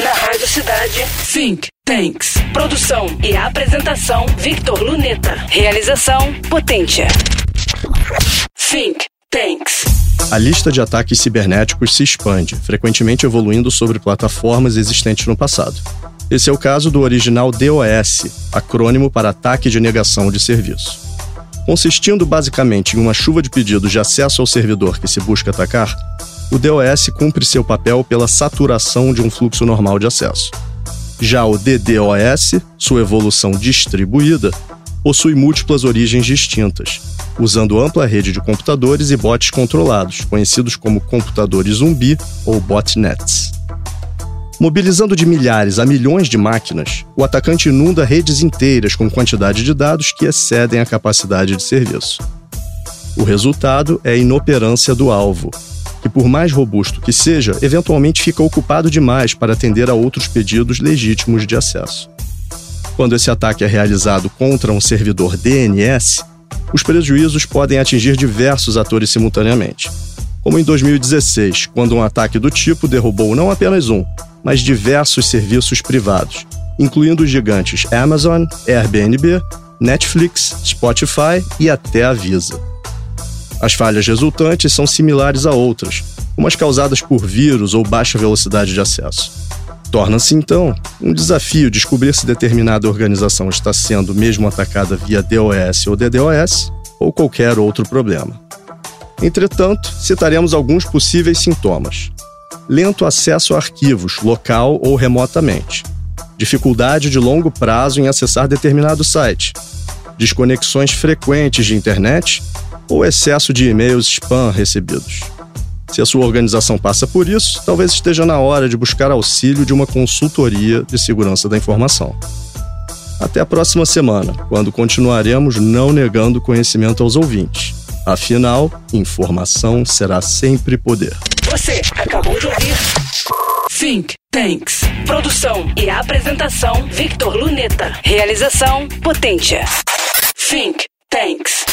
Na Rádio Cidade, Think Tanks. Produção e apresentação, Victor Luneta. Realização, Potência. Think Tanks. A lista de ataques cibernéticos se expande, frequentemente evoluindo sobre plataformas existentes no passado. Esse é o caso do original DOS, acrônimo para Ataque de Negação de Serviço. Consistindo basicamente em uma chuva de pedidos de acesso ao servidor que se busca atacar, o DOS cumpre seu papel pela saturação de um fluxo normal de acesso. Já o DDoS, sua evolução distribuída, possui múltiplas origens distintas, usando ampla rede de computadores e bots controlados, conhecidos como computadores zumbi ou botnets. Mobilizando de milhares a milhões de máquinas, o atacante inunda redes inteiras com quantidade de dados que excedem a capacidade de serviço. O resultado é a inoperância do alvo, que, por mais robusto que seja, eventualmente fica ocupado demais para atender a outros pedidos legítimos de acesso. Quando esse ataque é realizado contra um servidor DNS, os prejuízos podem atingir diversos atores simultaneamente. Como em 2016, quando um ataque do tipo derrubou não apenas um, mas diversos serviços privados, incluindo os gigantes Amazon, Airbnb, Netflix, Spotify e até a Visa. As falhas resultantes são similares a outras, como as causadas por vírus ou baixa velocidade de acesso. Torna-se, então, um desafio descobrir se determinada organização está sendo mesmo atacada via DOS ou DDoS ou qualquer outro problema. Entretanto, citaremos alguns possíveis sintomas: lento acesso a arquivos, local ou remotamente, dificuldade de longo prazo em acessar determinado site, desconexões frequentes de internet ou excesso de e-mails spam recebidos. Se a sua organização passa por isso, talvez esteja na hora de buscar auxílio de uma consultoria de segurança da informação. Até a próxima semana, quando continuaremos não negando conhecimento aos ouvintes. Afinal, informação será sempre poder. Você acabou de ouvir Think Tanks. Produção e apresentação, Victor Luneta. Realização, Potência. Think Tanks.